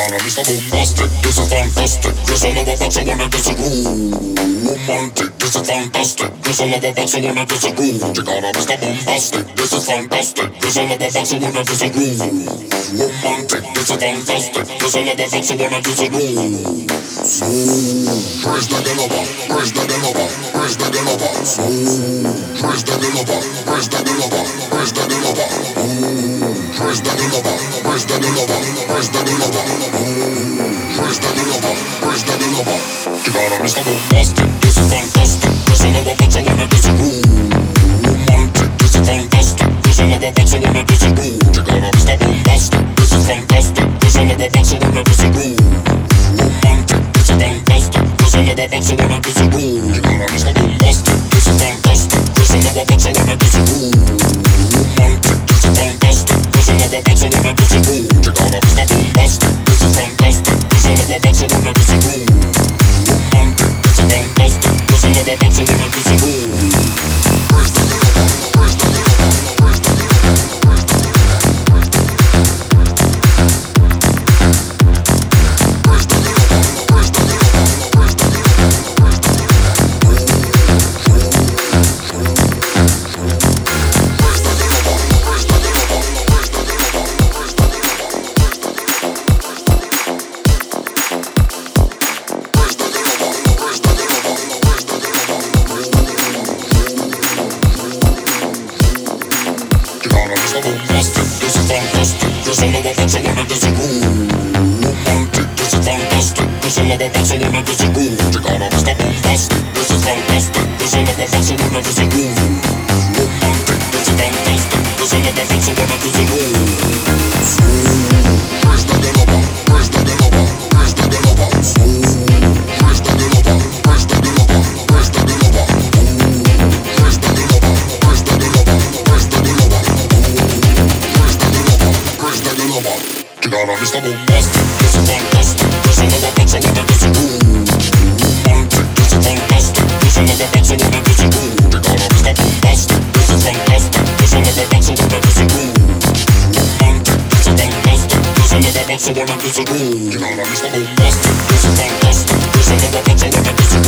on and it's boombastic, this is fantastic. Yes, I love a box, I wanna disagree. Romantic, this is fantastic. Yes, I love a box, I wanna disagree. Check out I'm Mr. Boombastic, this is fantastic. Yes, I love box, I wanna disagree. Romantic, this is fantastic. Yes, I love box, I wanna disagree. Praise the Ganova, praise the Ganova, praise the Ganova. Praise the Ganova, praise the Ganova, praise the Ganova. Praise the Ganova. That's a There's another box in You gotta miss the boombastic. This is fantastic. This all over but I wanna disagree. Romantic. This is fantastic. This is all over but I wanna disagree. You gotta miss the boombastic. This is fantastic. This is all over but I wanna disagree. Romantic. olamam Kiraramızda bulmaz Gözü fantastik Gözüne baksa orada gözü kuş Romantik gözü fantastik Gözüne baksa orada gözü kuş Kiraramızda bulmaz Gözü fantastik Gözüne baksa orada gözü kuş Romantik gözü fantastik Gözüne baksa orada gözü kuş Kiraramızda bulmaz Gözü fantastik Gözüne baksa orada gözü kuş